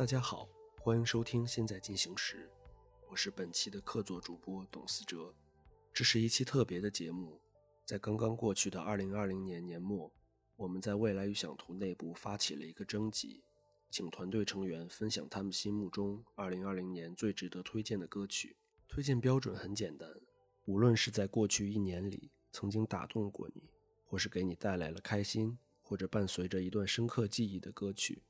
大家好，欢迎收听《现在进行时》，我是本期的客座主播董思哲。这是一期特别的节目，在刚刚过去的2020年年末，我们在未来预想图内部发起了一个征集，请团队成员分享他们心目中2020年最值得推荐的歌曲。推荐标准很简单，无论是在过去一年里曾经打动过你，或是给你带来了开心，或者伴随着一段深刻记忆的歌曲。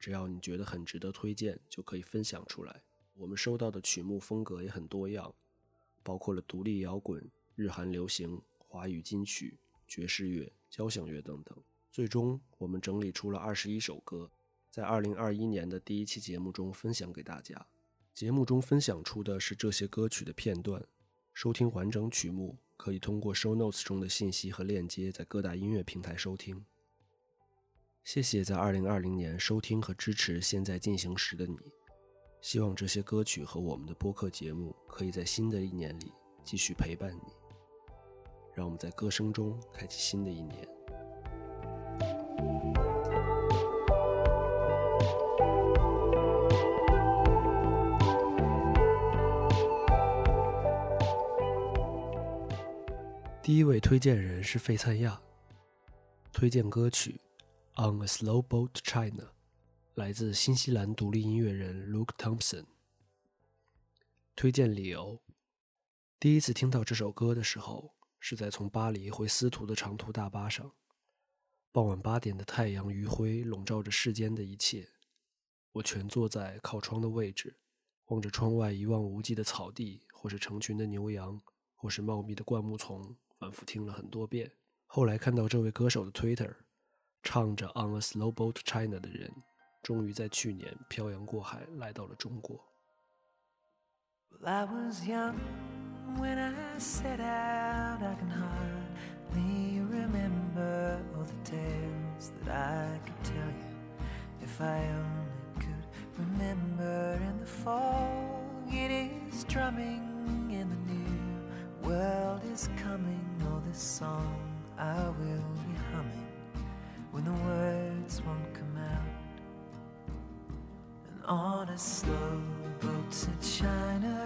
只要你觉得很值得推荐，就可以分享出来。我们收到的曲目风格也很多样，包括了独立摇滚、日韩流行、华语金曲、爵士乐、交响乐等等。最终，我们整理出了二十一首歌，在二零二一年的第一期节目中分享给大家。节目中分享出的是这些歌曲的片段。收听完整曲目，可以通过 Show Notes 中的信息和链接，在各大音乐平台收听。谢谢在二零二零年收听和支持现在进行时的你，希望这些歌曲和我们的播客节目可以在新的一年里继续陪伴你。让我们在歌声中开启新的一年。第一位推荐人是费灿亚，推荐歌曲。On a Slow Boat to China，来自新西兰独立音乐人 Luke Thompson。推荐理由：第一次听到这首歌的时候，是在从巴黎回斯图的长途大巴上。傍晚八点的太阳余晖笼罩着世间的一切，我蜷坐在靠窗的位置，望着窗外一望无际的草地，或是成群的牛羊，或是茂密的灌木丛，反复听了很多遍。后来看到这位歌手的 Twitter。唱着《On a Slow Boat to China》的人，终于在去年漂洋过海来到了中国。Well, I was young when I set out. I can hardly remember all the tales that I could tell you. If I only could remember in the fog, it is drumming in the new world is coming. Oh, this song I will A slow boat to China,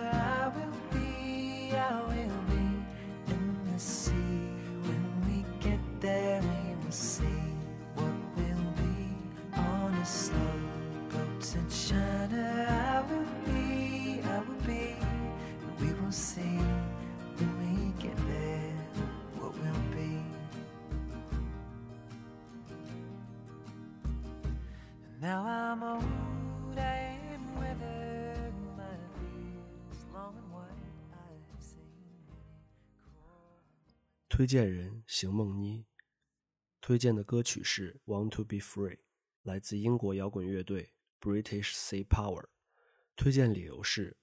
推荐人邢梦妮，推荐的歌曲是《Want to Be Free》，来自英国摇滚乐队 British Sea Power。推荐理由是，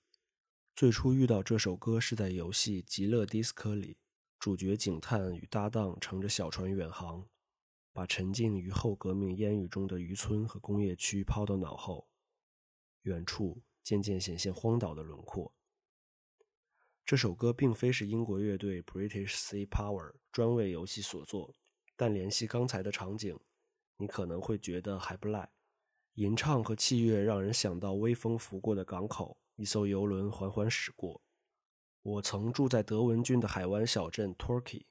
最初遇到这首歌是在游戏《极乐迪斯科》里，主角警探与搭档乘着小船远航，把沉浸于后革命烟雨中的渔村和工业区抛到脑后，远处渐渐显现荒岛的轮廓。这首歌并非是英国乐队 British Sea Power 专为游戏所作，但联系刚才的场景，你可能会觉得还不赖。吟唱和器乐让人想到微风拂过的港口，一艘游轮缓缓驶过。我曾住在德文郡的海湾小镇 Torquay，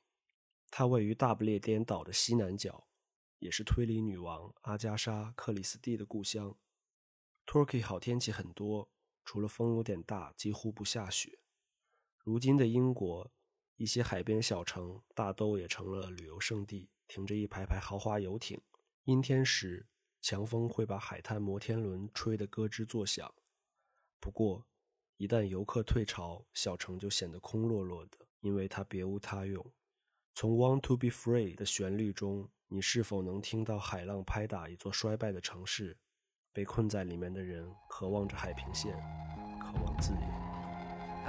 它位于大不列颠岛的西南角，也是推理女王阿加莎·克里斯蒂的故乡。Torquay 好天气很多，除了风有点大，几乎不下雪。如今的英国，一些海边小城大都也成了旅游胜地，停着一排排豪华游艇。阴天时，强风会把海滩摩天轮吹得咯吱作响。不过，一旦游客退潮，小城就显得空落落的，因为它别无他用。从《Want to Be Free》的旋律中，你是否能听到海浪拍打一座衰败的城市？被困在里面的人渴望着海平线，渴望自由。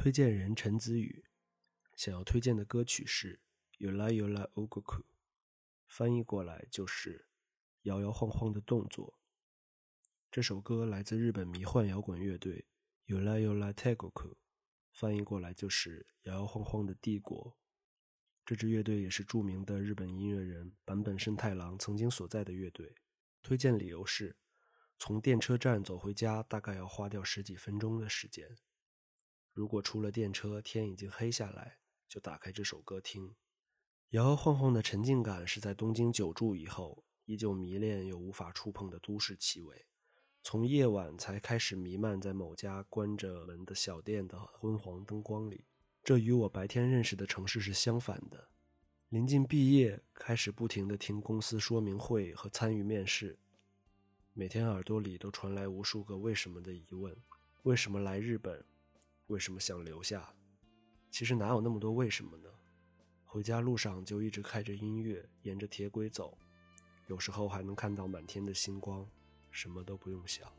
推荐人陈子宇，想要推荐的歌曲是《Yola Yola Ogoku》，翻译过来就是“摇摇晃晃的动作”。这首歌来自日本迷幻摇滚乐队 Yola Yola Tegoku，翻译过来就是“摇摇晃晃的帝国”。这支乐队也是著名的日本音乐人坂本慎太郎曾经所在的乐队。推荐理由是，从电车站走回家大概要花掉十几分钟的时间。如果出了电车，天已经黑下来，就打开这首歌听。摇摇晃晃的沉浸感是在东京久住以后，依旧迷恋又无法触碰的都市气味。从夜晚才开始弥漫在某家关着门的小店的昏黄灯光里，这与我白天认识的城市是相反的。临近毕业，开始不停地听公司说明会和参与面试，每天耳朵里都传来无数个为什么的疑问：为什么来日本？为什么想留下？其实哪有那么多为什么呢？回家路上就一直开着音乐，沿着铁轨走，有时候还能看到满天的星光，什么都不用想。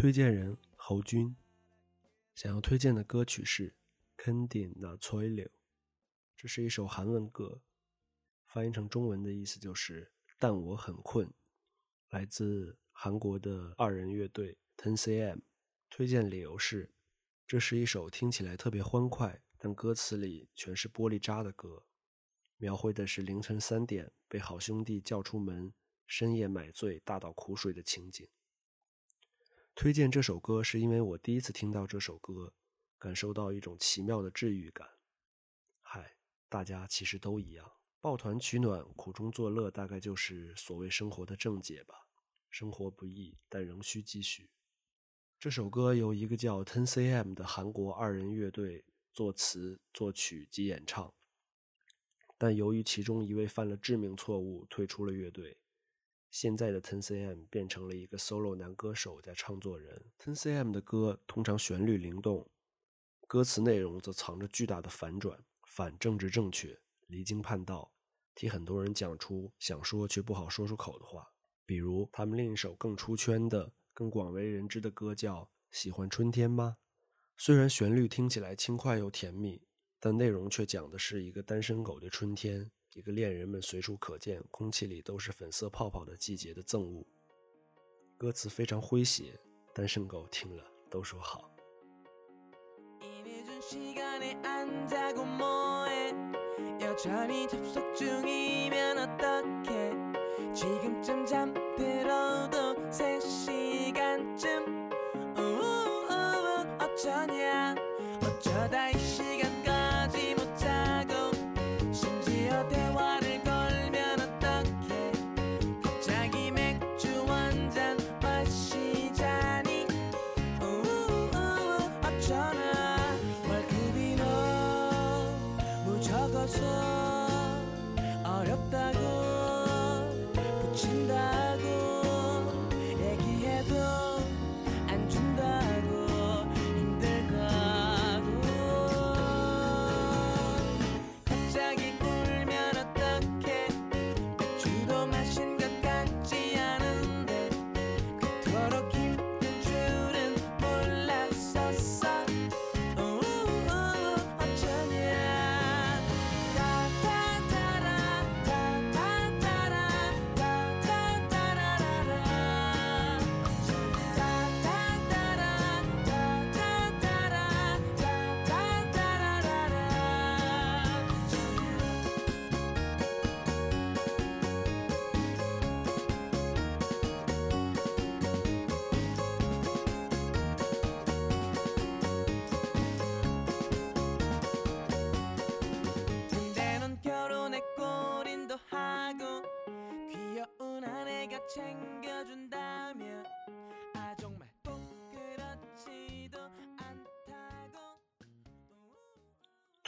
推荐人侯军，想要推荐的歌曲是《Kendi Na Choi Liu》，这是一首韩文歌，翻译成中文的意思就是“但我很困”，来自韩国的二人乐队 Ten cm。推荐理由是，这是一首听起来特别欢快，但歌词里全是玻璃渣的歌，描绘的是凌晨三点被好兄弟叫出门，深夜买醉大倒苦水的情景。推荐这首歌是因为我第一次听到这首歌，感受到一种奇妙的治愈感。嗨，大家其实都一样，抱团取暖、苦中作乐，大概就是所谓生活的正解吧。生活不易，但仍需继续。这首歌由一个叫 Ten cm 的韩国二人乐队作词、作曲及演唱，但由于其中一位犯了致命错误，退出了乐队。现在的 Ten cm 变成了一个 solo 男歌手加唱作人。Ten cm 的歌通常旋律灵动，歌词内容则藏着巨大的反转，反政治正确，离经叛道，替很多人讲出想说却不好说出口的话。比如他们另一首更出圈的、更广为人知的歌叫《喜欢春天吗》。虽然旋律听起来轻快又甜蜜，但内容却讲的是一个单身狗的春天。一个恋人们随处可见、空气里都是粉色泡泡的季节的赠物。歌词非常诙谐，单身狗听了都说好。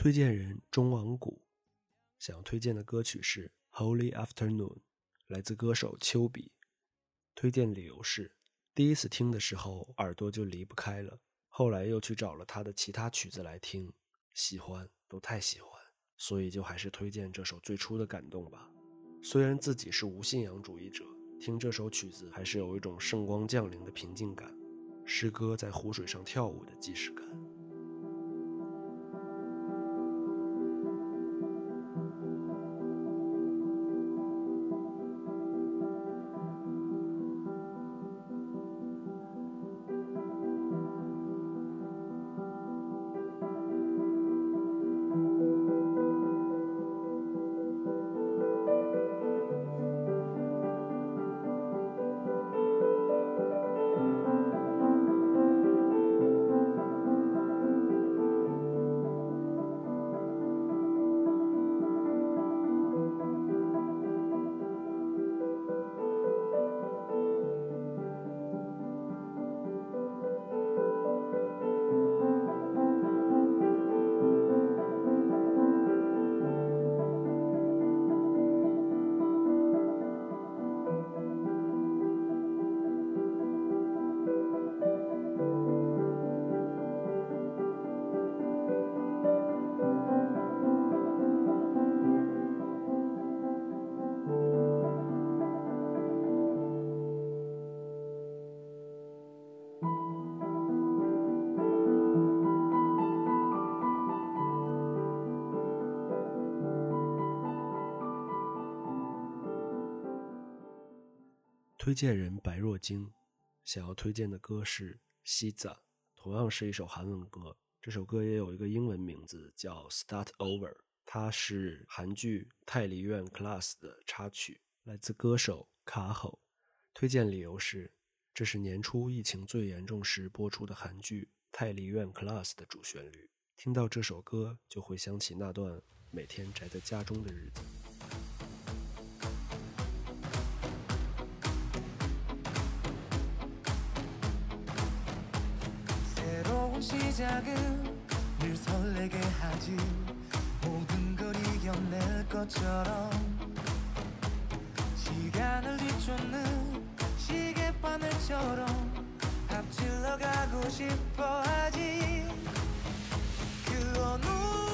推荐人中王谷，想要推荐的歌曲是《Holy Afternoon》，来自歌手丘比。推荐理由是：第一次听的时候耳朵就离不开了，后来又去找了他的其他曲子来听，喜欢都太喜欢，所以就还是推荐这首最初的感动吧。虽然自己是无信仰主义者，听这首曲子还是有一种圣光降临的平静感，诗歌在湖水上跳舞的即视感。推荐人白若晶，想要推荐的歌是《西子》，同样是一首韩文歌。这首歌也有一个英文名字叫《Start Over》，它是韩剧《泰梨院 Class》的插曲，来自歌手卡吼。推荐理由是，这是年初疫情最严重时播出的韩剧《泰梨院 Class》的主旋律。听到这首歌，就会想起那段每天宅在家中的日子。 시작은 늘 설레게 하지. 모든 걸 이겨낼 것처럼 시간을 뒤쫓는 시계바늘처럼 앞질러 가고 싶어 하지. 그 어느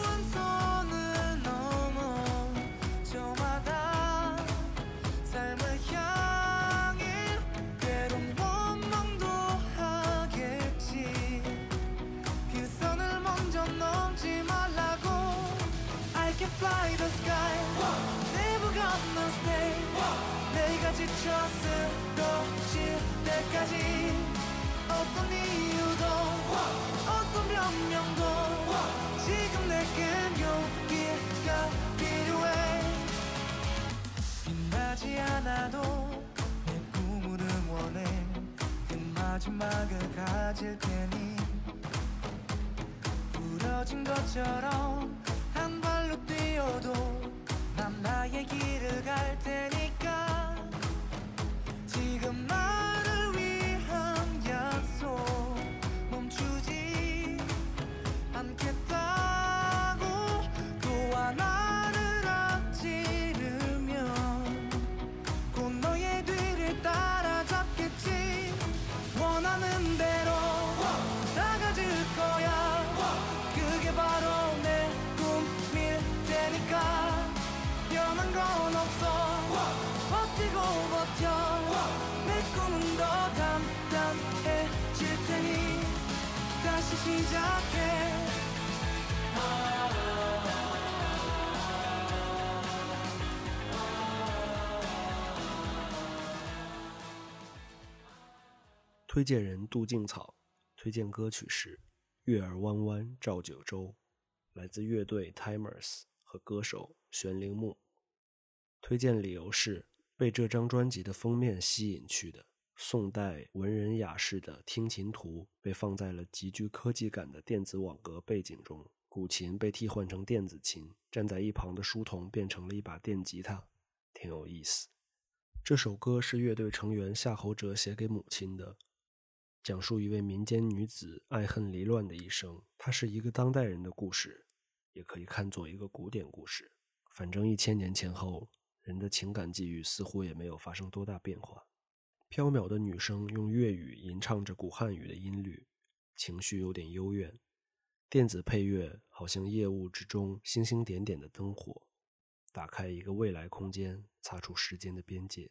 빛나지 않아도 내 꿈을 응원해. 그 마지막을 가질 테니. 부러진 것처럼 한 발로 뛰어도 난 나의 길을 갈 테니 推荐人杜静草，推荐歌曲是《月儿弯弯照九州》，来自乐队 Timers 和歌手玄铃木。推荐理由是被这张专辑的封面吸引去的。宋代文人雅士的听琴图被放在了极具科技感的电子网格背景中，古琴被替换成电子琴，站在一旁的书童变成了一把电吉他，挺有意思。这首歌是乐队成员夏侯哲写给母亲的，讲述一位民间女子爱恨离乱的一生。它是一个当代人的故事，也可以看作一个古典故事。反正一千年前后，人的情感际遇似乎也没有发生多大变化。飘渺的女声用粤语吟唱着古汉语的音律，情绪有点幽怨。电子配乐好像夜雾之中星星点点的灯火，打开一个未来空间，擦出时间的边界。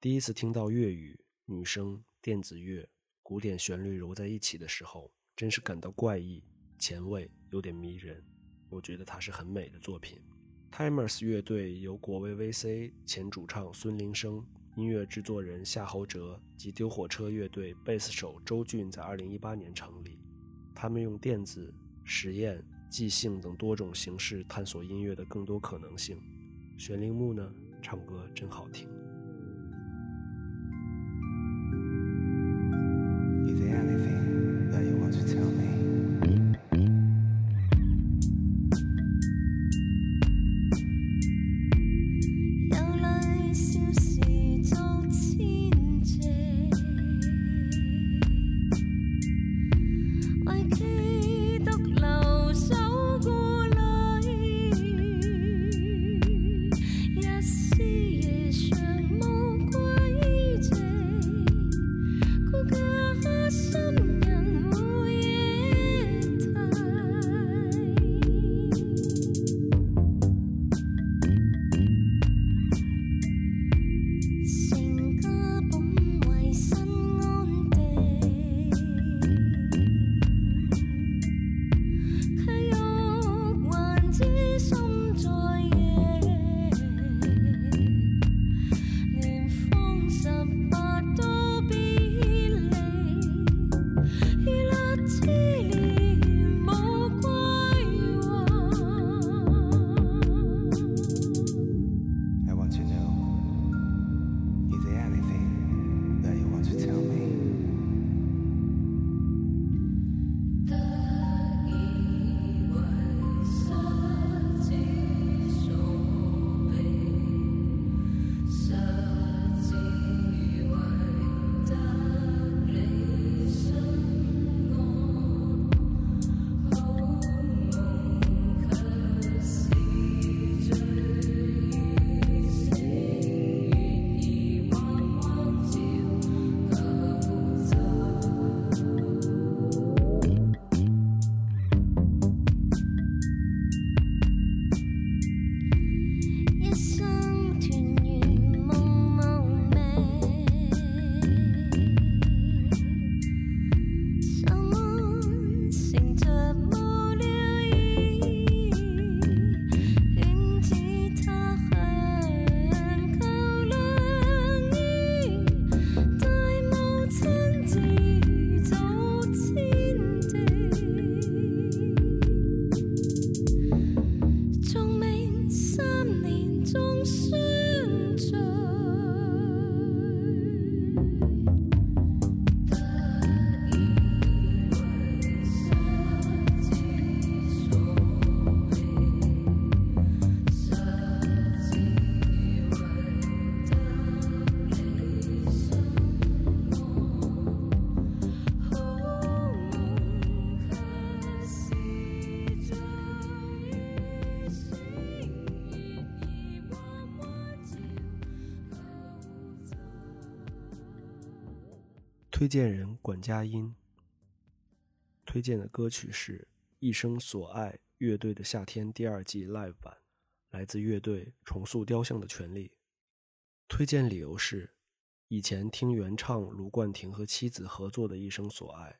第一次听到粤语、女声、电子乐、古典旋律揉在一起的时候，真是感到怪异、前卫，有点迷人。我觉得它是很美的作品。Timers 乐队由国威 VC 前主唱孙林生、音乐制作人夏侯哲及丢火车乐队贝斯手周俊在2018年成立。他们用电子、实验、即兴等多种形式探索音乐的更多可能性。玄铃木呢，唱歌真好听。推荐人管家音。推荐的歌曲是《一生所爱》乐队的《夏天》第二季 Live 版，来自乐队重塑雕像的权利。推荐理由是，以前听原唱卢冠廷和妻子合作的《一生所爱》，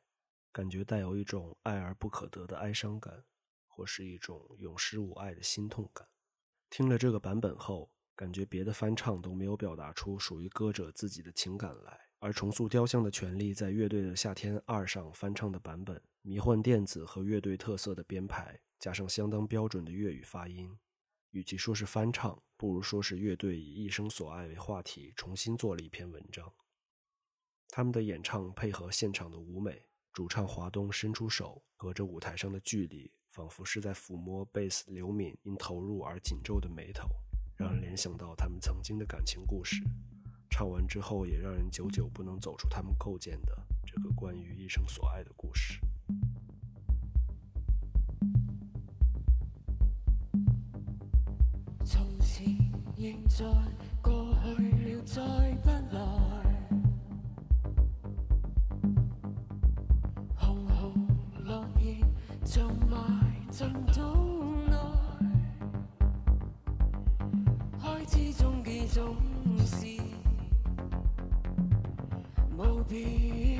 感觉带有一种爱而不可得的哀伤感，或是一种永失吾爱的心痛感。听了这个版本后，感觉别的翻唱都没有表达出属于歌者自己的情感来。而重塑雕像的权利在乐队的《夏天二》上翻唱的版本，迷幻电子和乐队特色的编排，加上相当标准的粤语发音，与其说是翻唱，不如说是乐队以一生所爱为话题重新做了一篇文章。他们的演唱配合现场的舞美，主唱华东伸出手，隔着舞台上的距离，仿佛是在抚摸贝斯刘敏因投入而紧皱的眉头，让人联想到他们曾经的感情故事。唱完之后，也让人久久不能走出他们构建的这个关于一生所爱的故事。从前、现在、过去了，再不来。红红落叶像埋进土内，开始中几种无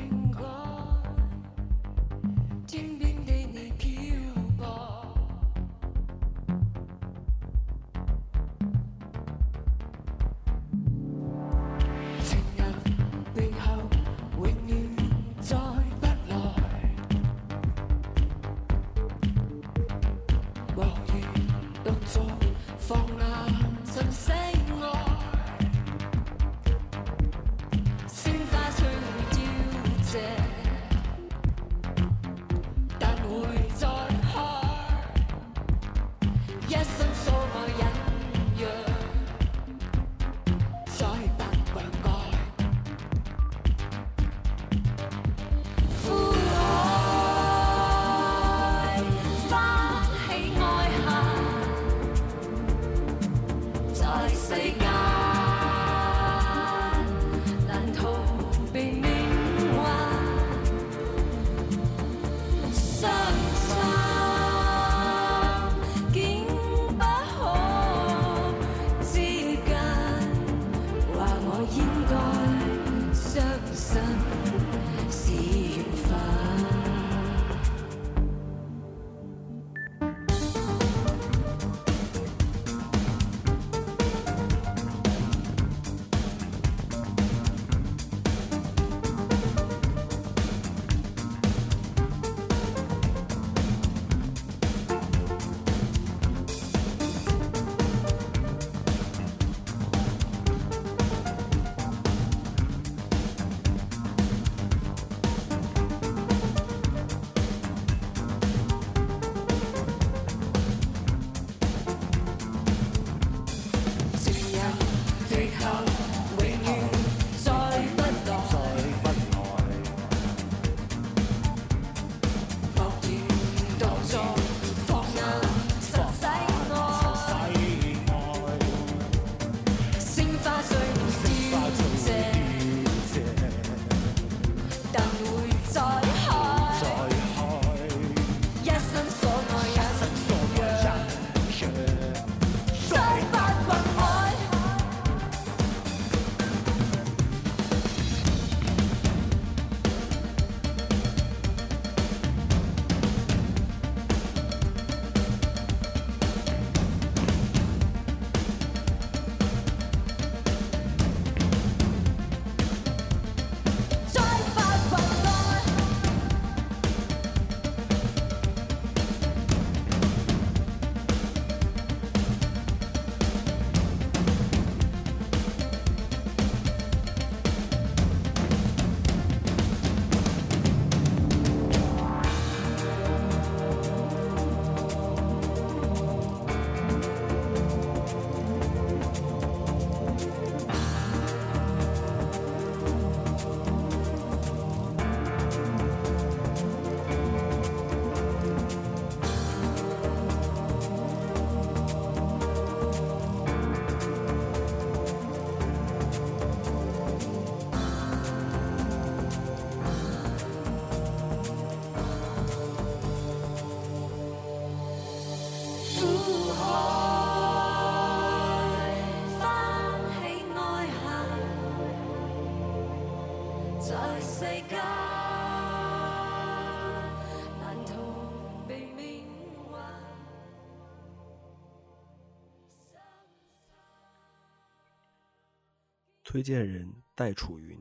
推荐人戴楚云，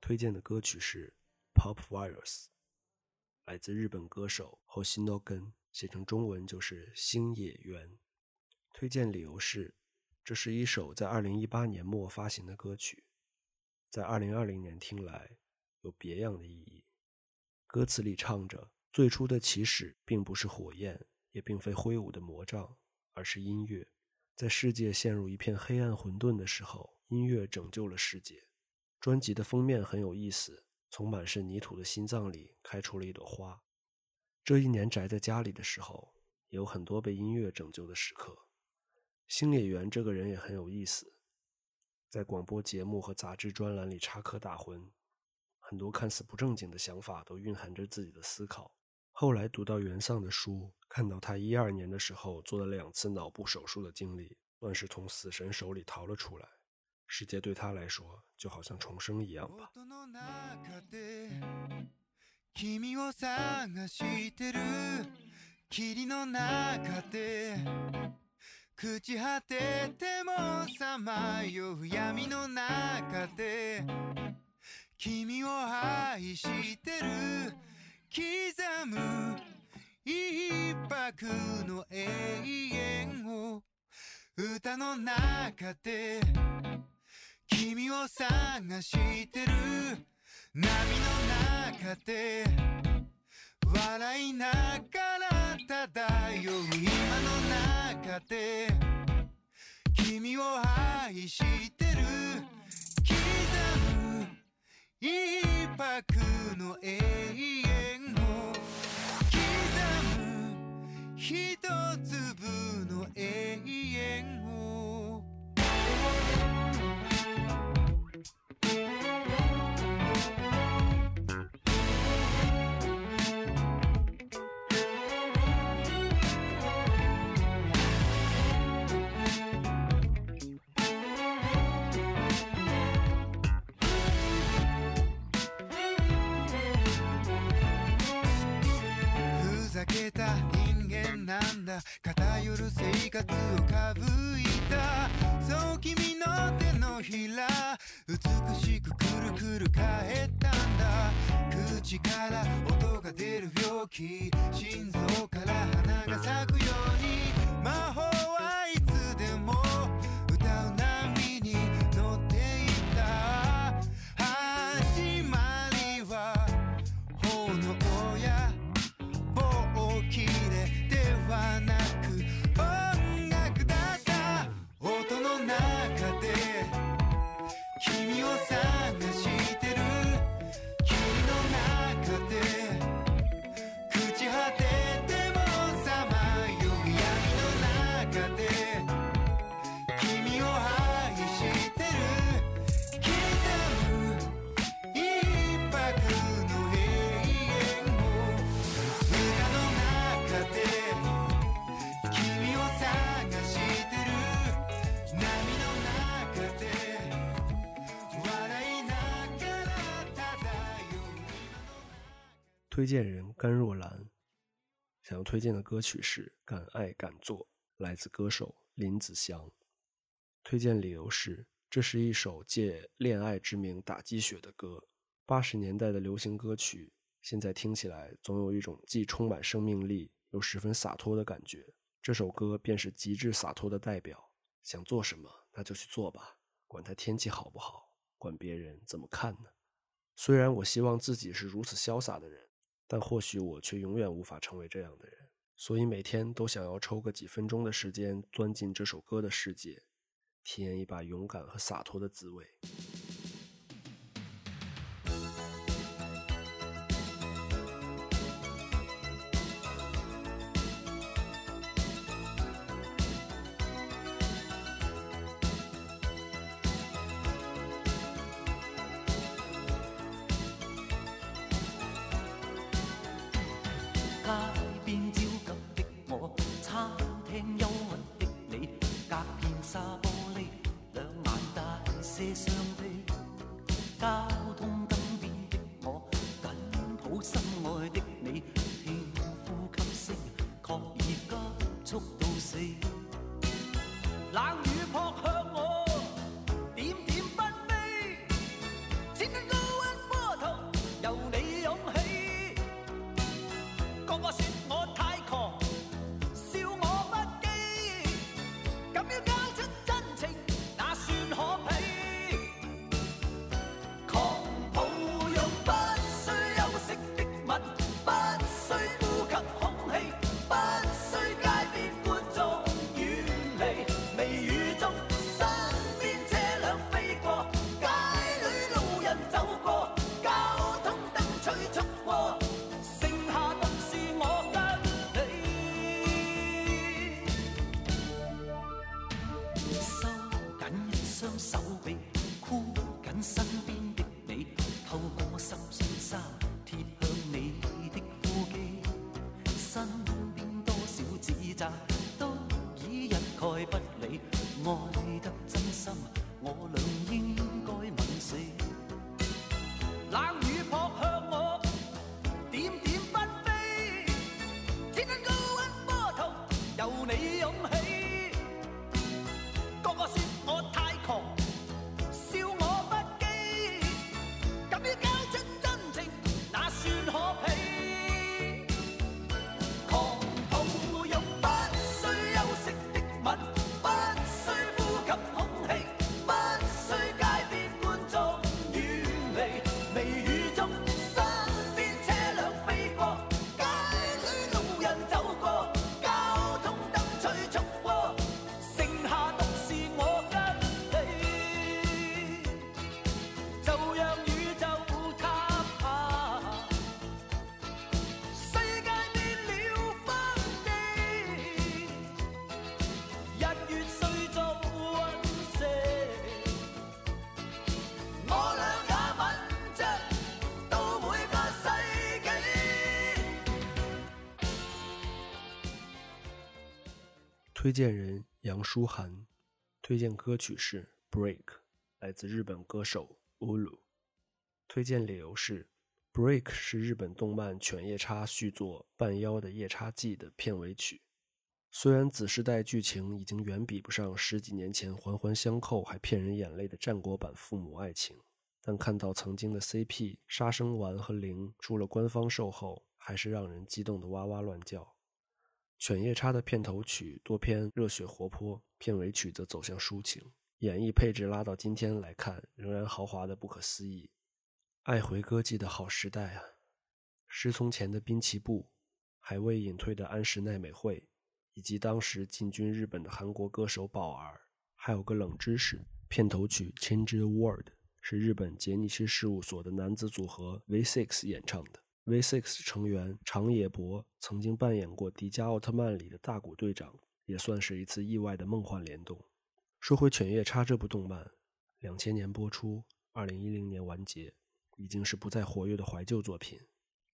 推荐的歌曲是《Pop Virus》，来自日本歌手 Hoshino Gen，写成中文就是星野源。推荐理由是，这是一首在2018年末发行的歌曲，在2020年听来有别样的意义。歌词里唱着，最初的起始并不是火焰，也并非挥舞的魔杖，而是音乐。在世界陷入一片黑暗混沌的时候，音乐拯救了世界。专辑的封面很有意思，从满是泥土的心脏里开出了一朵花。这一年宅在家里的时候，也有很多被音乐拯救的时刻。星野源这个人也很有意思，在广播节目和杂志专栏里插科打诨，很多看似不正经的想法都蕴含着自己的思考。后来读到袁丧的书，看到他一二年的时候做了两次脑部手术的经历，算是从死神手里逃了出来。世界对他来说就好像重生一样吧。音の中で君を探してる霧の中で朽ち果ててもさまよう闇の中で君を愛してる刻む一拍の永遠を歌の中で君を探してる。波の中で。笑いながら漂う今の中で。君を愛してる。刻む。一拍の永遠を。刻む。一粒の永遠を。偏る生活をかぶいた。そう君の手のひらくるくる帰ったんだ。口から音が出る病気。心臓から花が咲く。推荐人甘若兰，想要推荐的歌曲是《敢爱敢做》，来自歌手林子祥。推荐理由是，这是一首借恋爱之名打鸡血的歌。八十年代的流行歌曲，现在听起来总有一种既充满生命力又十分洒脱的感觉。这首歌便是极致洒脱的代表。想做什么，那就去做吧，管它天气好不好，管别人怎么看呢？虽然我希望自己是如此潇洒的人，但或许我却永远无法成为这样的人。所以每天都想要抽个几分钟的时间，钻进这首歌的世界，体验一把勇敢和洒脱的滋味。冷雨扑向推荐人杨舒涵，推荐歌曲是《Break》，来自日本歌手 Ulu。推荐理由是，《Break》是日本动漫《犬夜叉》续作《半妖的夜叉记》的片尾曲。虽然子时代剧情已经远比不上十几年前环环相扣还骗人眼泪的战国版父母爱情，但看到曾经的 CP 杀生丸和灵出了官方售后，还是让人激动的哇哇乱叫。《犬夜叉》的片头曲多偏热血活泼，片尾曲则走向抒情，演绎配置拉到今天来看，仍然豪华的不可思议。爱回歌姬的好时代啊！失聪前的滨崎步，还未隐退的安室奈美惠，以及当时进军日本的韩国歌手宝儿。还有个冷知识：片头曲《Change the World》是日本杰尼斯事务所的男子组合 V6 演唱的。V6 成员长野博曾经扮演过《迪迦奥特曼》里的大古队长，也算是一次意外的梦幻联动。说回《犬夜叉》这部动漫，两千年播出，二零一零年完结，已经是不再活跃的怀旧作品。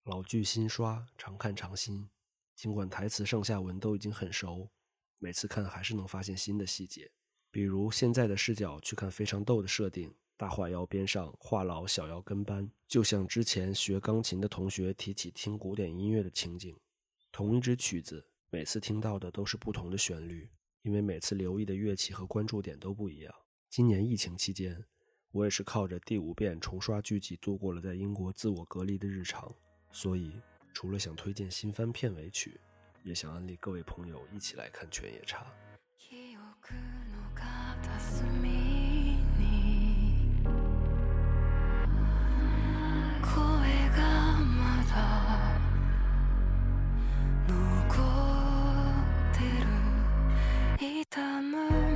老剧新刷，常看常新。尽管台词上下文都已经很熟，每次看还是能发现新的细节，比如现在的视角去看非常逗的设定。大话腰边上话痨小腰跟班，就像之前学钢琴的同学提起听古典音乐的情景。同一支曲子，每次听到的都是不同的旋律，因为每次留意的乐器和关注点都不一样。今年疫情期间，我也是靠着第五遍重刷剧集度过了在英国自我隔离的日常。所以，除了想推荐新番片尾曲，也想安利各位朋友一起来看《犬夜叉》。る痛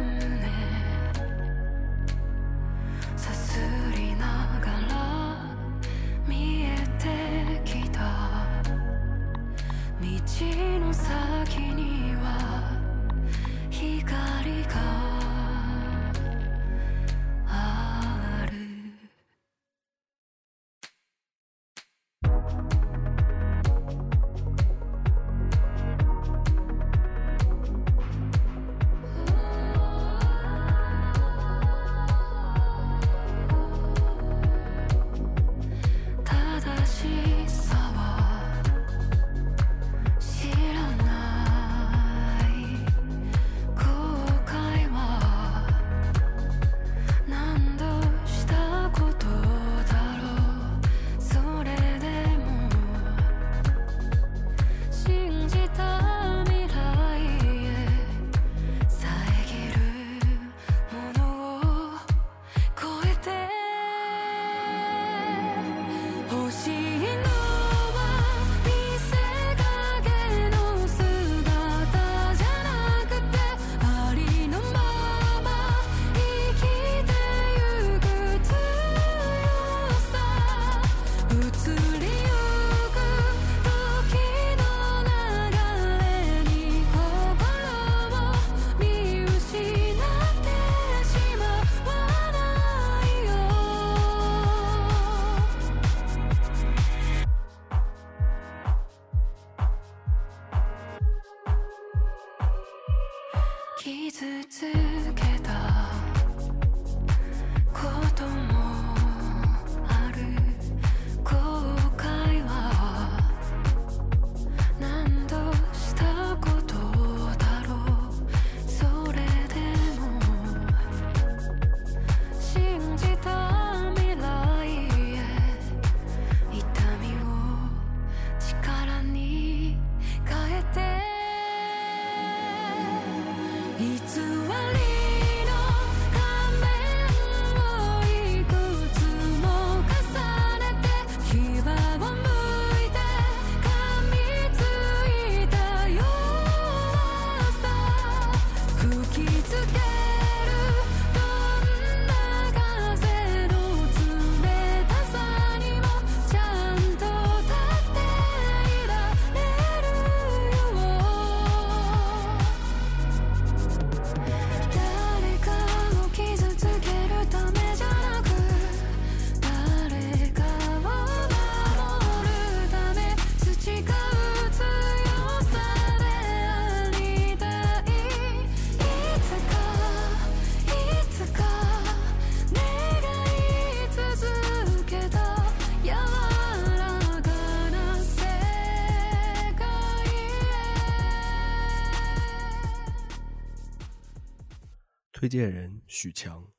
推荐人许强，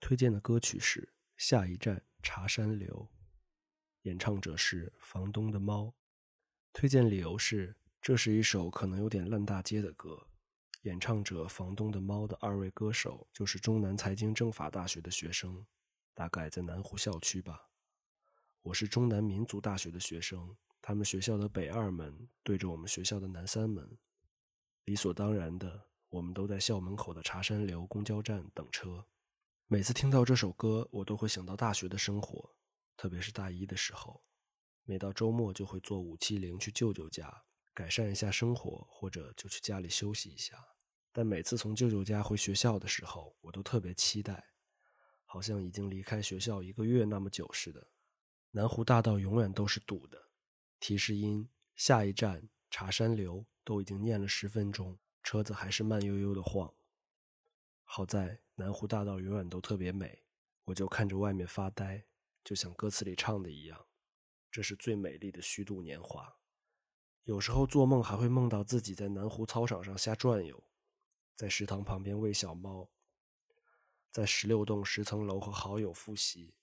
推荐的歌曲是《下一站茶山流》，演唱者是房东的猫。推荐理由是，这是一首可能有点烂大街的歌。演唱者房东的猫的二位歌手就是中南财经政法大学的学生，大概在南湖校区吧。我是中南民族大学的学生，他们学校的北二门对着我们学校的南三门，理所当然的，我们都在校门口的茶山流公交站等车。每次听到这首歌，我都会想到大学的生活，特别是大一的时候。每到周末就会坐五七零去舅舅家，改善一下生活，或者就去家里休息一下。但每次从舅舅家回学校的时候，我都特别期待，好像已经离开学校一个月那么久似的。南湖大道永远都是堵的，提示音“下一站茶山流”都已经念了十分钟，车子还是慢悠悠的晃。好在南湖大道永远都特别美，我就看着外面发呆，就像歌词里唱的一样，这是最美丽的虚度年华。有时候做梦还会梦到自己在南湖操场上瞎转悠，在食堂旁边喂小猫，在十六栋十层楼和好友复习，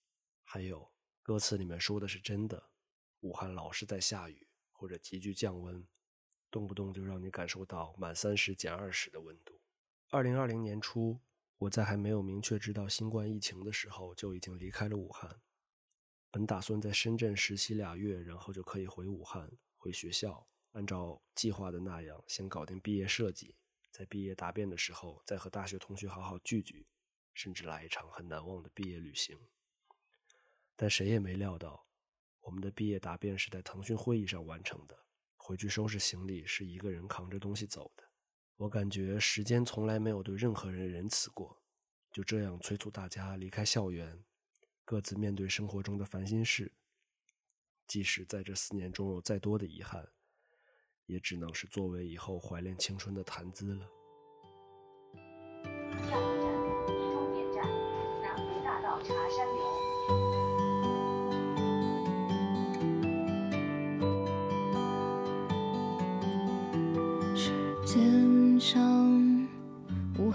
还有歌词里面说的是真的，武汉老是在下雨或者急剧降温，动不动就让你感受到满三十减二十的温度。二零二零年初，我在还没有明确知道新冠疫情的时候，就已经离开了武汉。本打算在深圳实习俩月，然后就可以回武汉回学校，按照计划的那样，先搞定毕业设计，在毕业答辩的时候，再和大学同学好好聚聚，甚至来一场很难忘的毕业旅行。但谁也没料到，我们的毕业答辩是在腾讯会议上完成的，回去收拾行李是一个人扛着东西走的。我感觉时间从来没有对任何人仁慈过，就这样催促大家离开校园，各自面对生活中的烦心事。即使在这四年中有再多的遗憾，也只能是作为以后怀恋青春的谈资了。下一站，终点站，南湖大道茶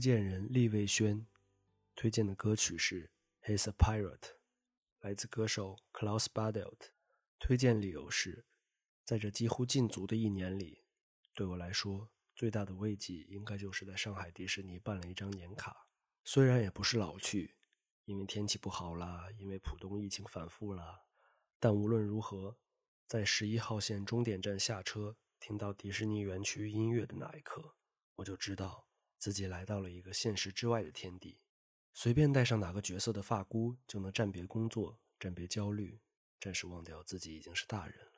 推荐人厉卫轩，推荐的歌曲是《He's a Pirate》，来自歌手 Klaus Badelt。推荐理由是，在这几乎禁足的一年里，对我来说最大的慰藉应该就是在上海迪士尼办了一张年卡。虽然也不是老去，因为天气不好啦，因为浦东疫情反复啦，但无论如何，在十一号线终点站下车，听到迪士尼园区音乐的那一刻，我就知道自己来到了一个现实之外的天地。随便戴上哪个角色的发箍，就能暂别工作，暂别焦虑，暂时忘掉自己已经是大人了。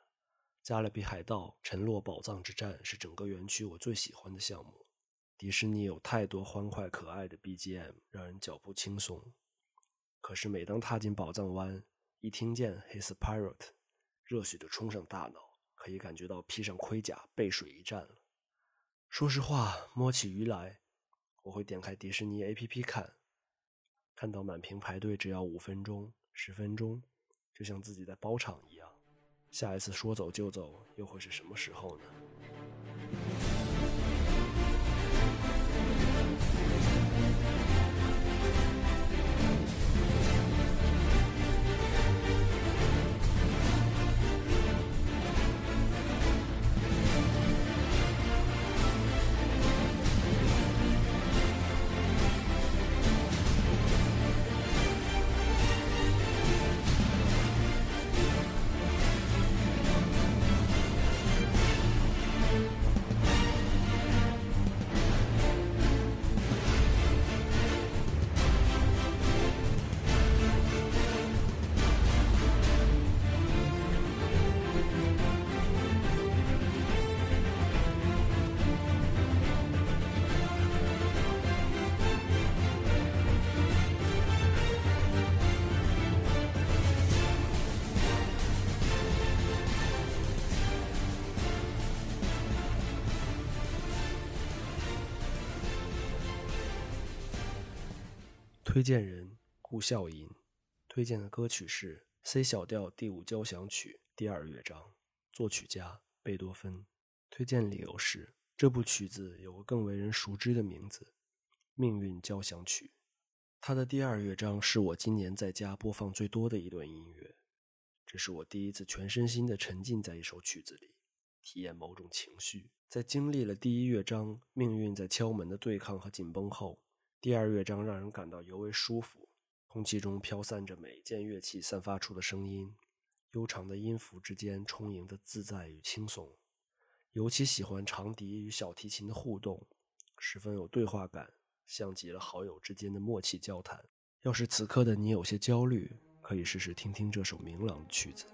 加勒比海盗沉落宝藏之战是整个园区我最喜欢的项目。迪士尼有太多欢快可爱的 BGM，让人脚步轻松。可是每当踏进宝藏湾，一听见 His Pirate，热血就冲上大脑，可以感觉到披上盔甲背水一战了。说实话，摸起鱼来，我会点开迪士尼 APP 看，看到满屏排队只要五分钟、十分钟，就像自己在包场一样。下一次说走就走，又会是什么时候呢？推荐人顾笑吟，推荐的歌曲是 C 小调第五交响曲第二乐章，作曲家贝多芬。推荐理由是这部曲子有个更为人熟知的名字《命运交响曲》。它的第二乐章是我今年在家播放最多的一段音乐，这是我第一次全身心的沉浸在一首曲子里，体验某种情绪。在经历了第一乐章命运在敲门的对抗和紧绷后，第二乐章让人感到尤为舒服，空气中飘散着每件乐器散发出的声音，悠长的音符之间充盈的自在与轻松。尤其喜欢长笛与小提琴的互动，十分有对话感，像极了好友之间的默契交谈。要是此刻的你有些焦虑，可以试试听听这首明朗的曲子。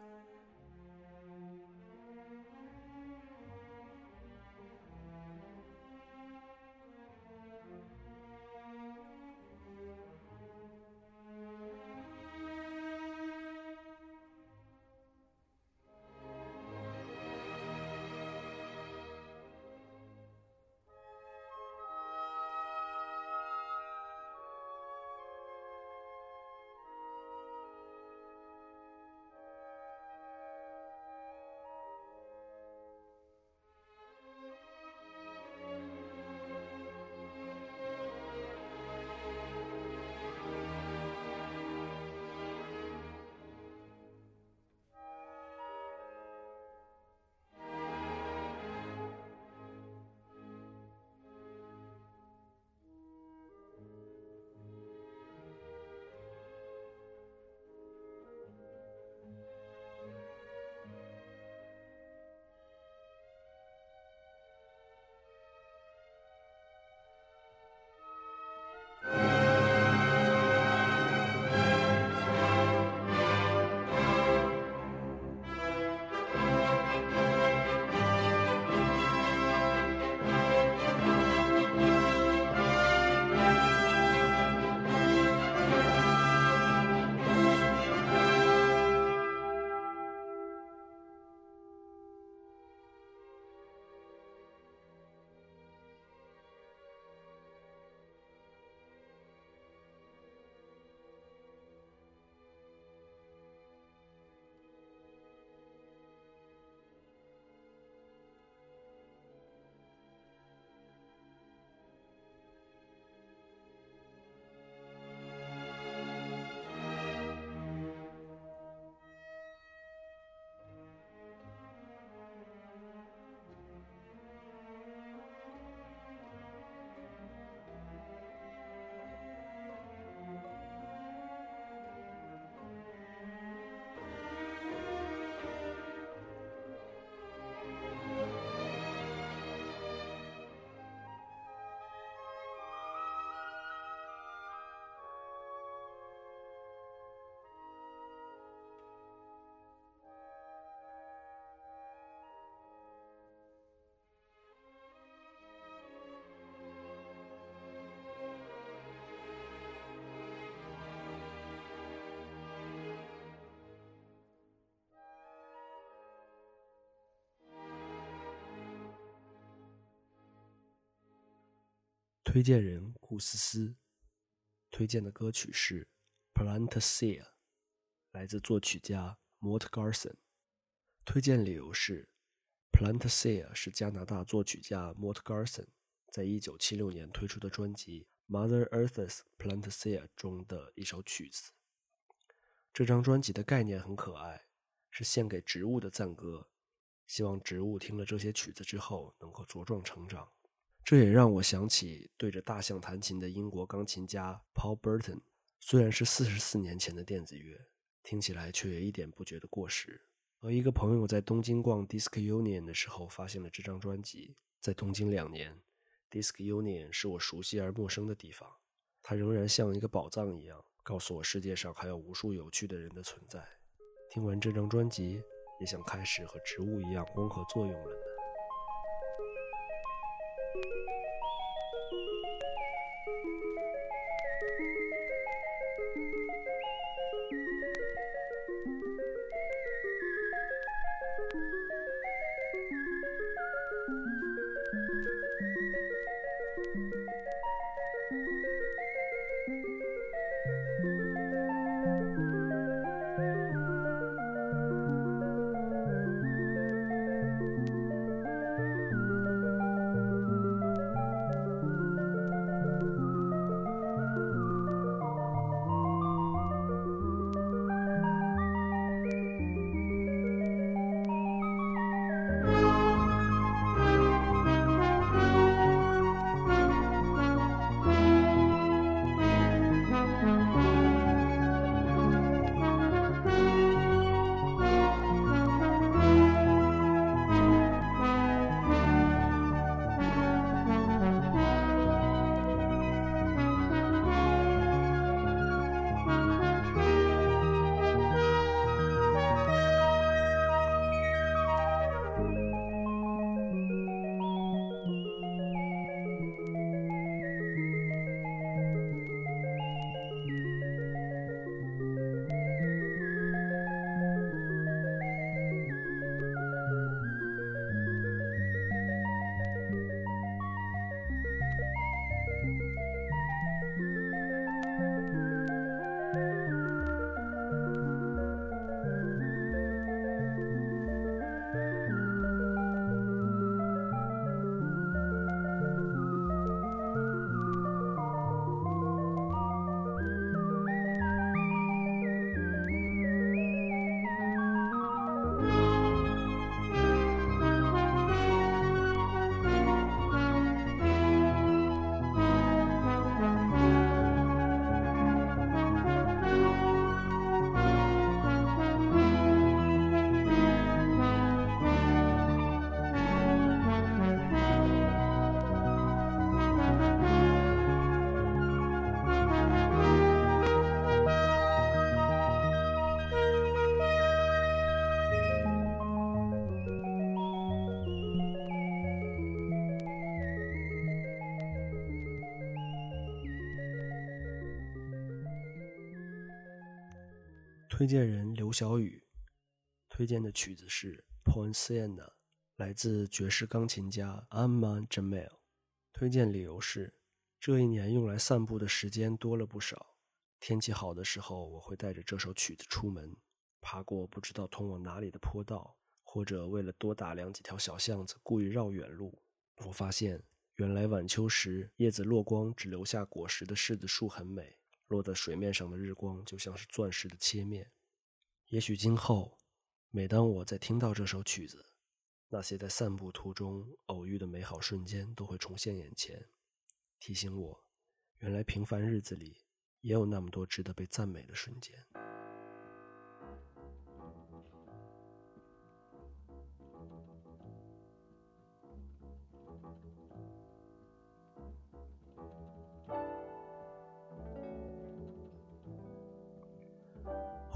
推荐人顾思思，推荐的歌曲是《Plantasia》，来自作曲家 Mort Garson。推荐理由是，《Plantasia》是加拿大作曲家 Mort Garson 在一九七六年推出的专辑《Mother Earth's Plantasia》中的一首曲子。这张专辑的概念很可爱，是献给植物的赞歌，希望植物听了这些曲子之后能够茁壮成长。这也让我想起对着大象弹琴的英国钢琴家 Paul Burton。虽然是四十四年前的电子乐，听起来却也一点不觉得过时。和一个朋友在东京逛 Disc Union 的时候，发现了这张专辑。在东京两年，Disc Union 是我熟悉而陌生的地方，它仍然像一个宝藏一样，告诉我世界上还有无数有趣的人的存在。听完这张专辑，也想开始和植物一样光合作用了。推荐人刘小雨，推荐的曲子是《Poinciana》，来自爵士钢琴家 Amman Jamel。推荐理由是，这一年用来散步的时间多了不少。天气好的时候，我会带着这首曲子出门，爬过不知道通往哪里的坡道，或者为了多打量几条小巷子，故意绕远路。我发现，原来晚秋时叶子落光只留下果实的柿子树很美。落在水面上的日光就像是钻石的切面。也许今后，每当我在听到这首曲子，那些在散步途中偶遇的美好瞬间都会重现眼前，提醒我，原来平凡日子里也有那么多值得被赞美的瞬间。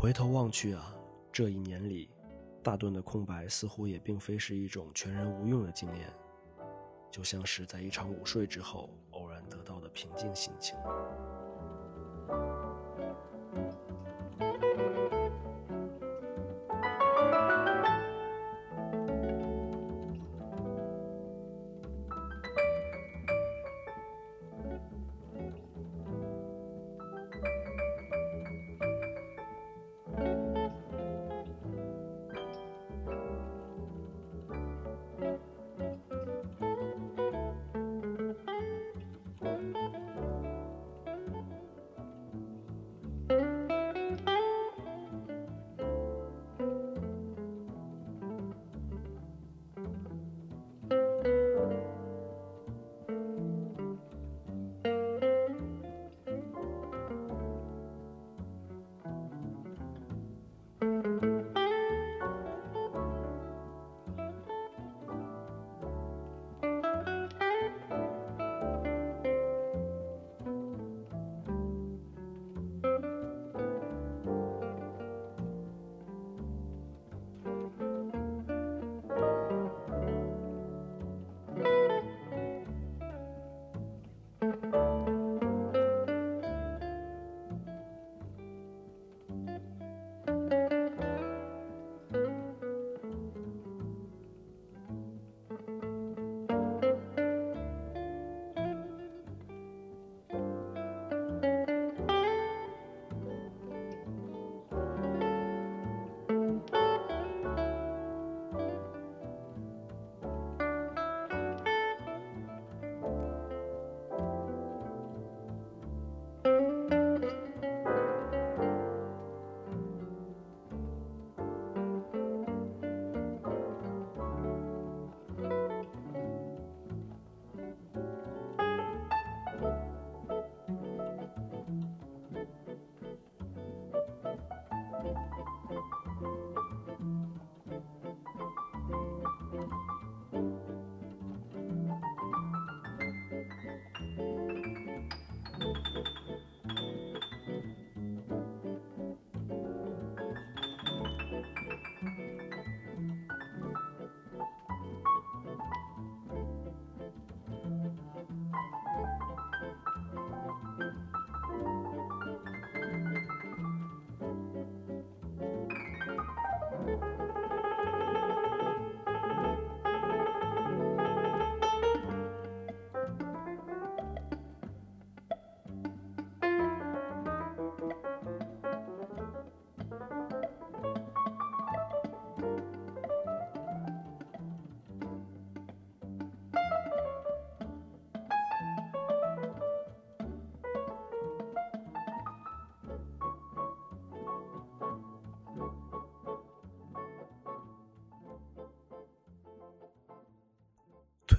回头望去啊，这一年里，大段的空白似乎也并非是一种全然无用的经验，就像是在一场午睡之后偶然得到的平静心情。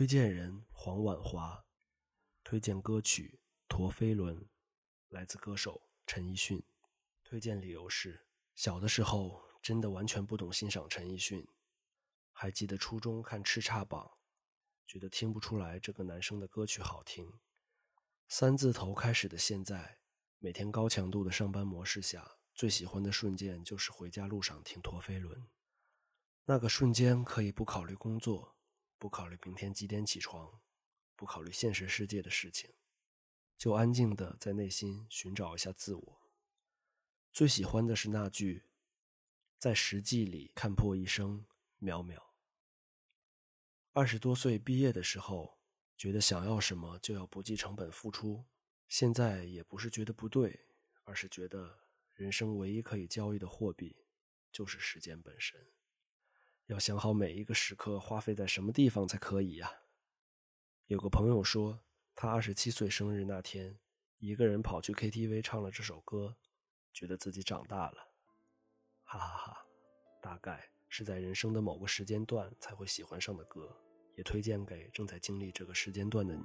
推荐人黄婉华，推荐歌曲《陀飞轮》，来自歌手陈奕迅。推荐理由是：小的时候真的完全不懂欣赏陈奕迅，还记得初中看叱咤榜，觉得听不出来这个男生的歌曲好听。三字头开始的现在，每天高强度的上班模式下，最喜欢的瞬间就是回家路上听陀飞轮。那个瞬间可以不考虑工作，不考虑明天几点起床，不考虑现实世界的事情，就安静的在内心寻找一下自我。最喜欢的是那句：“在实际里看破一生渺渺。”二十多岁毕业的时候，觉得想要什么就要不计成本付出。现在也不是觉得不对，而是觉得人生唯一可以交易的货币就是时间本身。要想好每一个时刻花费在什么地方才可以呀、有个朋友说，他二十七岁生日那天，一个人跑去 KTV 唱了这首歌，觉得自己长大了。哈哈哈，大概是在人生的某个时间段才会喜欢上的歌，也推荐给正在经历这个时间段的你。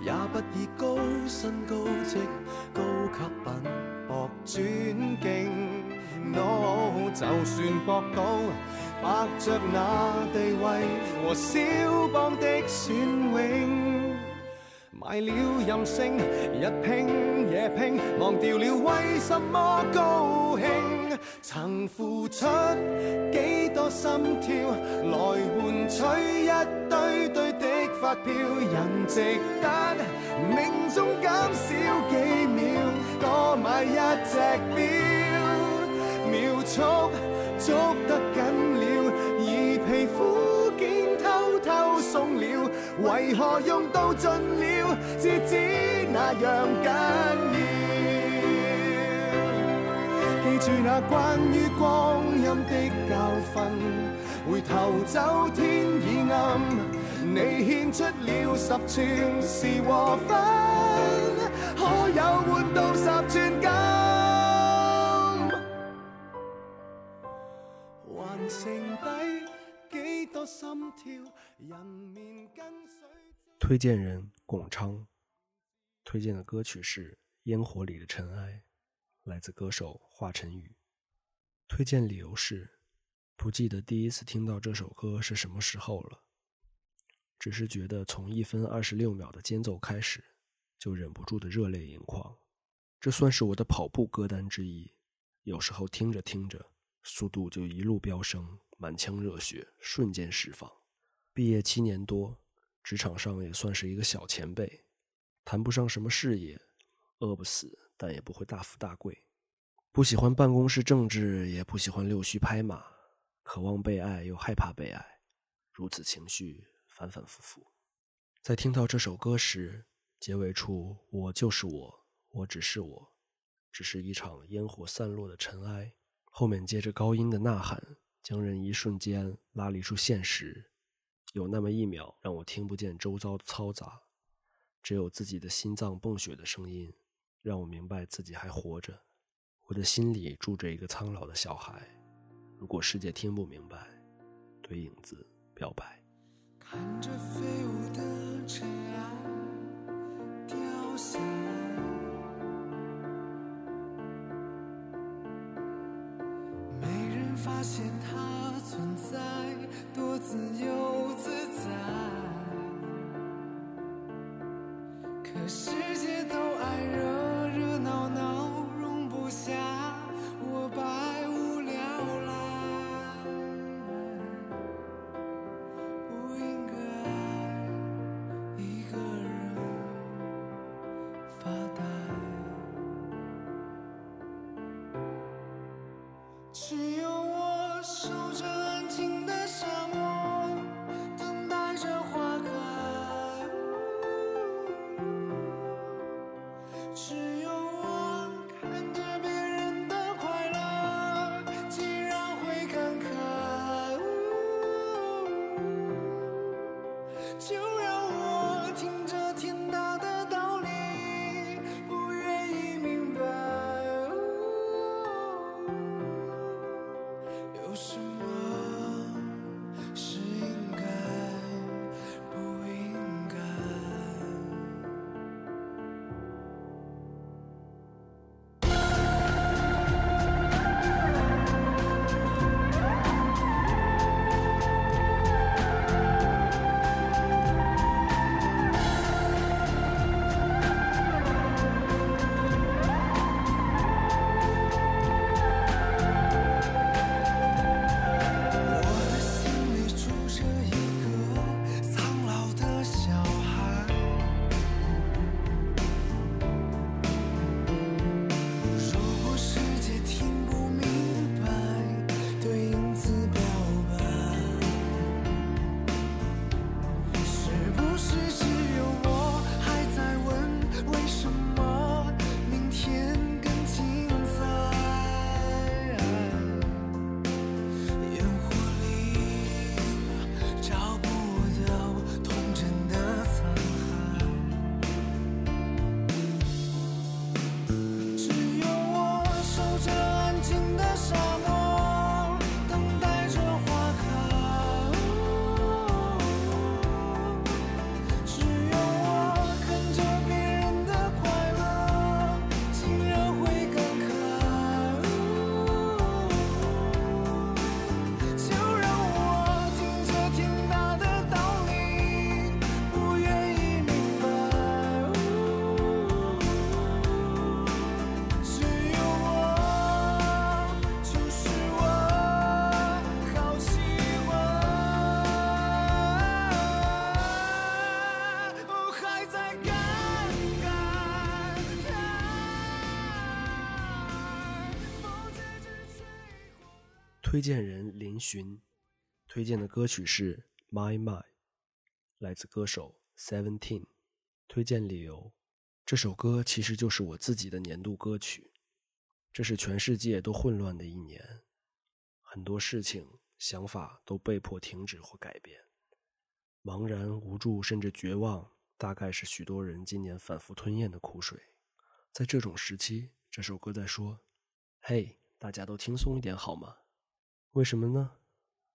也不以高薪高职、高级品博尊敬。No，就算博到白着那地位和肖邦的雋永。买了任性，日拼夜拼，忘掉了为什么高兴。曾付出几多心跳，来换取一堆堆發票，人值得命中減少幾秒，多買一隻表，秒速捉得緊了，而皮膚竟偷偷鬆了，為何用到盡了，至知那樣緊要。記住那關於光陰的教訓，回頭走天已暗，你獻出了十寸是和分，可有換到十寸金？還剩低幾多心跳？人面跟隨。推荐人巩昌，推荐的歌曲是《烟火里的尘埃》，来自歌手华晨宇。推荐理由是，不记得第一次听到这首歌是什么时候了，只是觉得从一分二十六秒的间奏开始，就忍不住的热泪盈眶。这算是我的跑步歌单之一，有时候听着听着，速度就一路飙升，满腔热血瞬间释放。毕业七年多，职场上也算是一个小前辈，谈不上什么事业，饿不死，但也不会大富大贵。不喜欢办公室政治，也不喜欢溜须拍马，渴望被爱又害怕被爱，如此情绪反反复复。在听到这首歌时，结尾处“我就是我，我只是我”，只是一场烟火散落的尘埃。后面接着高音的呐喊，将人一瞬间拉离出现实。有那么一秒，让我听不见周遭的嘈杂，只有自己的心脏泵血的声音，让我明白自己还活着。我的心里住着一个苍老的小孩。如果世界听不明白，对影子表白。看着飞舞的尘埃掉下来，没人发现它存在，多自由自在。可世界都爱热推荐人林寻，推荐的歌曲是《My My》，来自歌手 Seventeen。推荐理由：这首歌其实就是我自己的年度歌曲。这是全世界都混乱的一年，很多事情、想法都被迫停止或改变。茫然、无助，甚至绝望，大概是许多人今年反复吞咽的苦水。在这种时期，这首歌在说：“嘿，大家都轻松一点好吗？”为什么呢？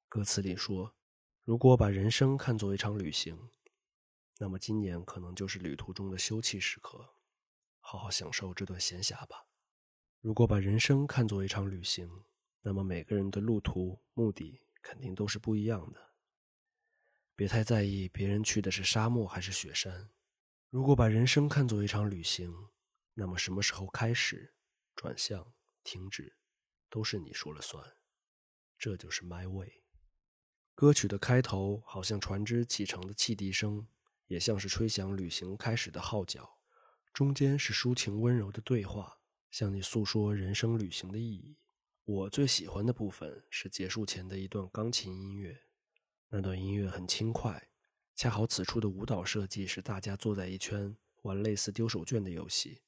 歌词里说，如果把人生看作一场旅行，那么今年可能就是旅途中的休憩时刻，好好享受这段闲暇吧。如果把人生看作一场旅行，那么每个人的路途目的肯定都是不一样的。别太在意别人去的是沙漠还是雪山。如果把人生看作一场旅行，那么什么时候开始、转向、停止，都是你说了算。这就是 My Way。歌曲的开头好像船只启程的汽笛声，也像是吹响旅行开始的号角。中间是抒情温柔的对话，向你诉说人生旅行的意义。我最喜欢的部分是结束前的一段钢琴音乐，那段音乐很轻快，恰好此处的舞蹈设计是大家坐在一圈玩类似丢手绢的游戏，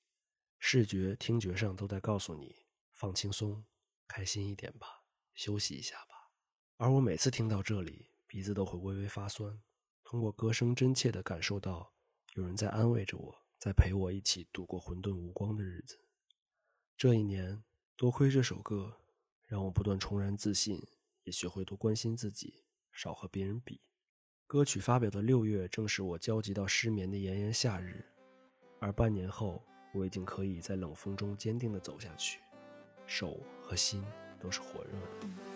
视觉、听觉上都在告诉你放轻松，开心一点吧，休息一下吧。而我每次听到这里，鼻子都会微微发酸。通过歌声，真切地感受到有人在安慰着我，在陪我一起度过混沌无光的日子。这一年，多亏这首歌，让我不断重燃自信，也学会多关心自己，少和别人比。歌曲发表的六月，正是我焦急到失眠的炎炎夏日，而半年后，我已经可以在冷风中坚定地走下去，手和心都是火热的。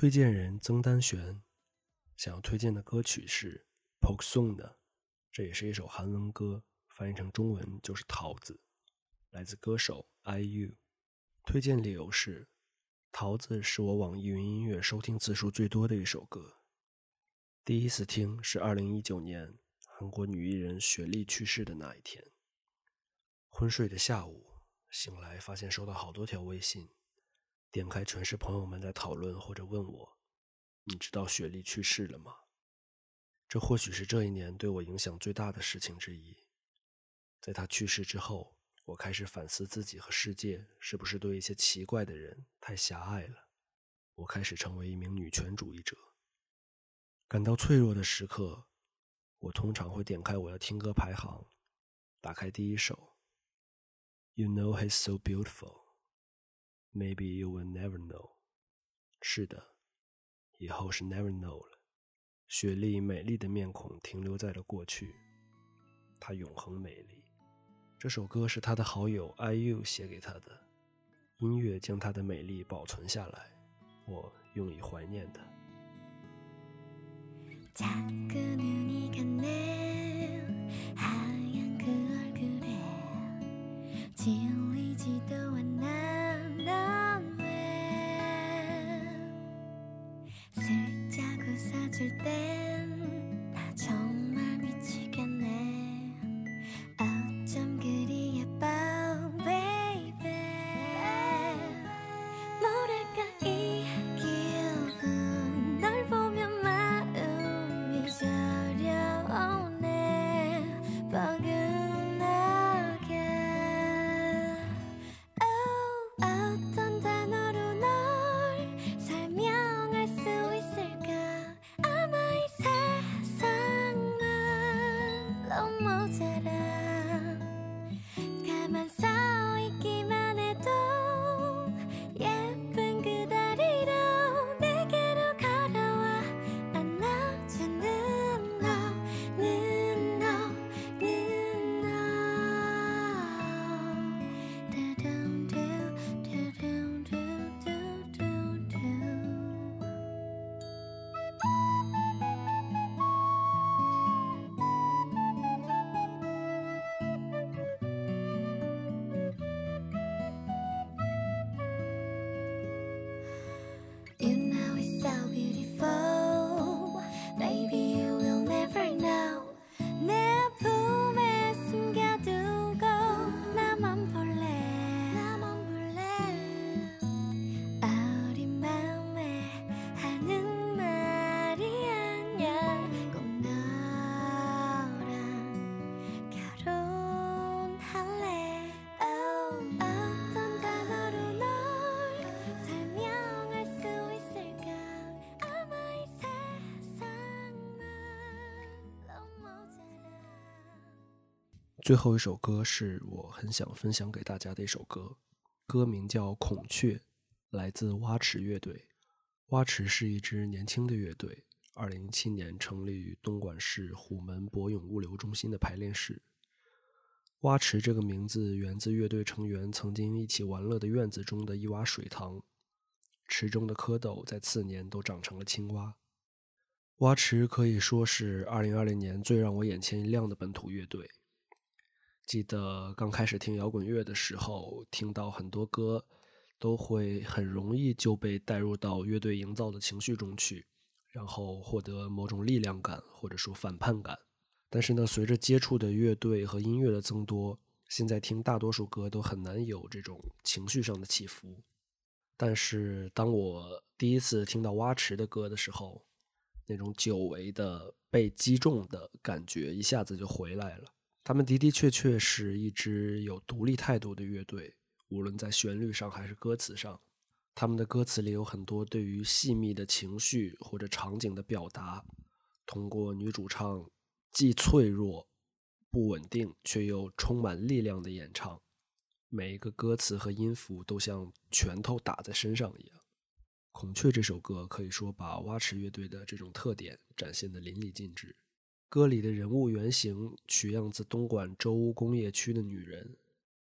推荐人曾丹璇，想要推荐的歌曲是《Poke Song》的，这也是一首韩文歌，翻译成中文就是“桃子”，来自歌手 IU。推荐理由是，《桃子》是我网易云音乐收听次数最多的一首歌。第一次听是二零一九年韩国女艺人雪莉去世的那一天。昏睡的下午，醒来发现收到好多条微信。点开全是朋友们在讨论或者问我：“你知道雪莉去世了吗？”这或许是这一年对我影响最大的事情之一。在她去世之后，我开始反思自己和世界是不是对一些奇怪的人太狭隘了。我开始成为一名女权主义者。感到脆弱的时刻，我通常会点开我的听歌排行，打开第一首。You know he's so beautiful. Maybe you will never know。是的，以后是 never know 了。雪莉美丽的面孔停留在了过去，她永恒美丽。这首歌是她的好友 IU 写给她的，音乐将她的美丽保存下来，我用以怀念她。 멈출 때. 最后一首歌是我很想分享给大家的一首歌，歌名叫《孔雀》，来自蛙池乐队。蛙池是一支年轻的乐队，二零一七年成立于东莞市虎门博永物流中心的排练室。蛙池这个名字源自乐队成员曾经一起玩乐的院子中的一洼水塘，池中的蝌蚪在次年都长成了青蛙。蛙池可以说是二零二零年最让我眼前一亮的本土乐队。记得刚开始听摇滚乐的时候，听到很多歌，都会很容易就被带入到乐队营造的情绪中去，然后获得某种力量感或者说反叛感。但是呢，随着接触的乐队和音乐的增多，现在听大多数歌都很难有这种情绪上的起伏。但是当我第一次听到蛙池的歌的时候，那种久违的被击中的感觉一下子就回来了。他们的的确确是一支有独立态度的乐队，无论在旋律上还是歌词上，他们的歌词里有很多对于细密的情绪或者场景的表达，通过女主唱既脆弱、不稳定却又充满力量的演唱，每一个歌词和音符都像拳头打在身上一样。《孔雀》这首歌可以说把蛙池乐队的这种特点展现得淋漓尽致。歌里的人物原型取样自东莞周屋工业区的女人，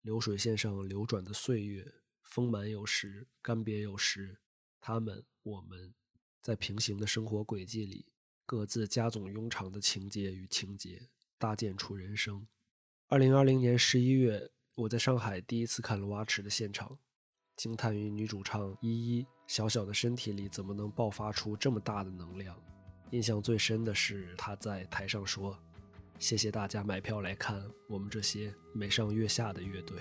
流水线上流转的岁月，丰满有时，干瘪有时。他们，我们，在平行的生活轨迹里，各自加总庸长的情节与情节，搭建出人生。二零二零年十一月，我在上海第一次看了蛙池的现场，惊叹于女主唱依依小小的身体里怎么能爆发出这么大的能量。印象最深的是他在台上说：“谢谢大家买票来看我们这些美上月下的乐队。”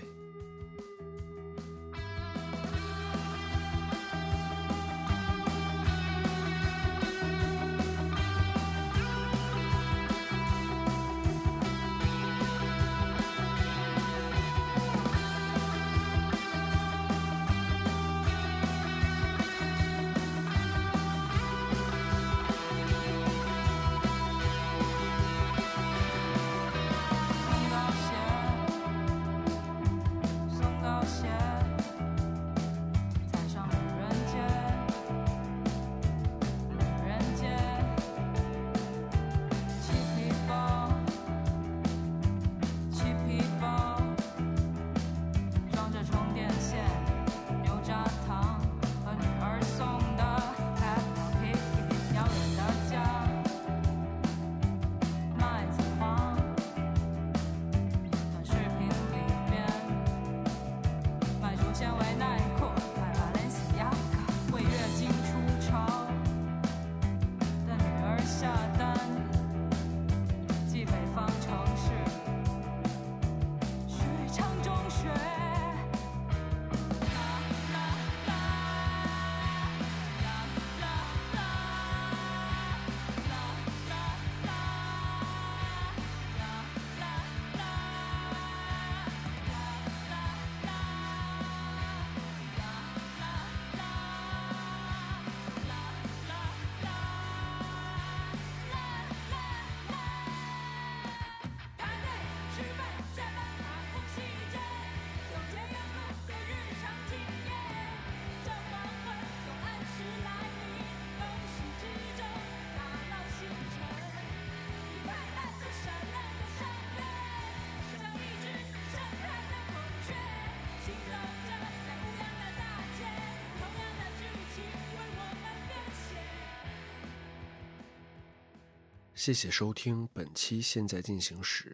谢谢收听本期《现在进行时》。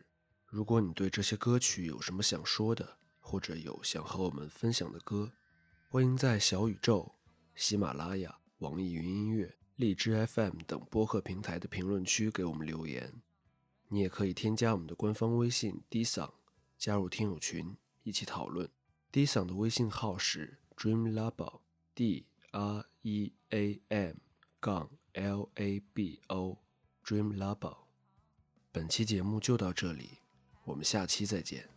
如果你对这些歌曲有什么想说的，或者有想和我们分享的歌，欢迎在小宇宙、喜马拉雅、网易云音乐、荔枝 FM 等播客平台的评论区给我们留言。你也可以添加我们的官方微信 D 嗓，加入听友群一起讨论。D 嗓的微信号是 Dream Labo，D R E A M 杠 L A B O。Dream Labo。本期节目就到这里，我们下期再见。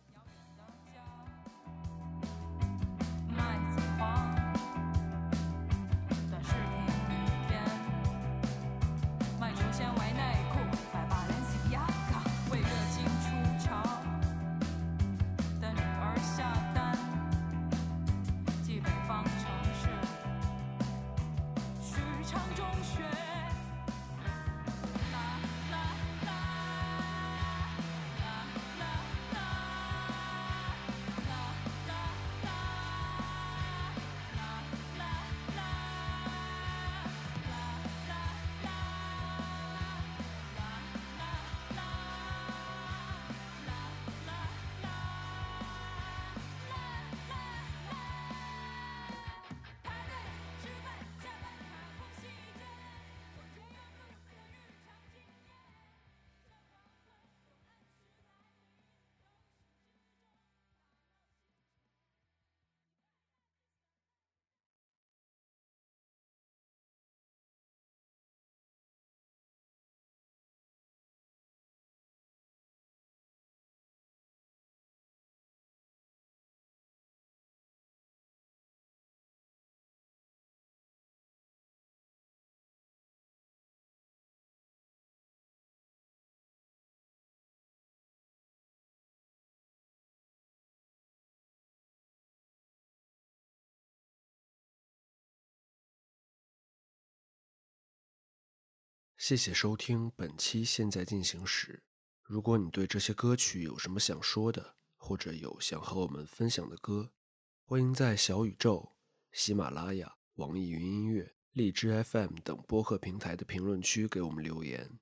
谢谢收听本期《现在进行时》。如果你对这些歌曲有什么想说的，或者有想和我们分享的歌，欢迎在小宇宙、喜马拉雅、网易云音乐、荔枝 FM 等播客平台的评论区给我们留言。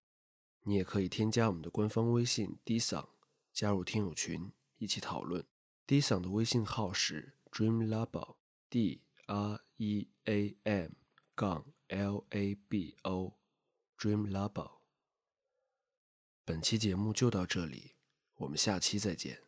你也可以添加我们的官方微信 D 桑，加入听友群一起讨论。D 桑的微信号是 Dream Labo，D R E A M 杠 L A B O。Dream Labo。本期节目就到这里，我们下期再见。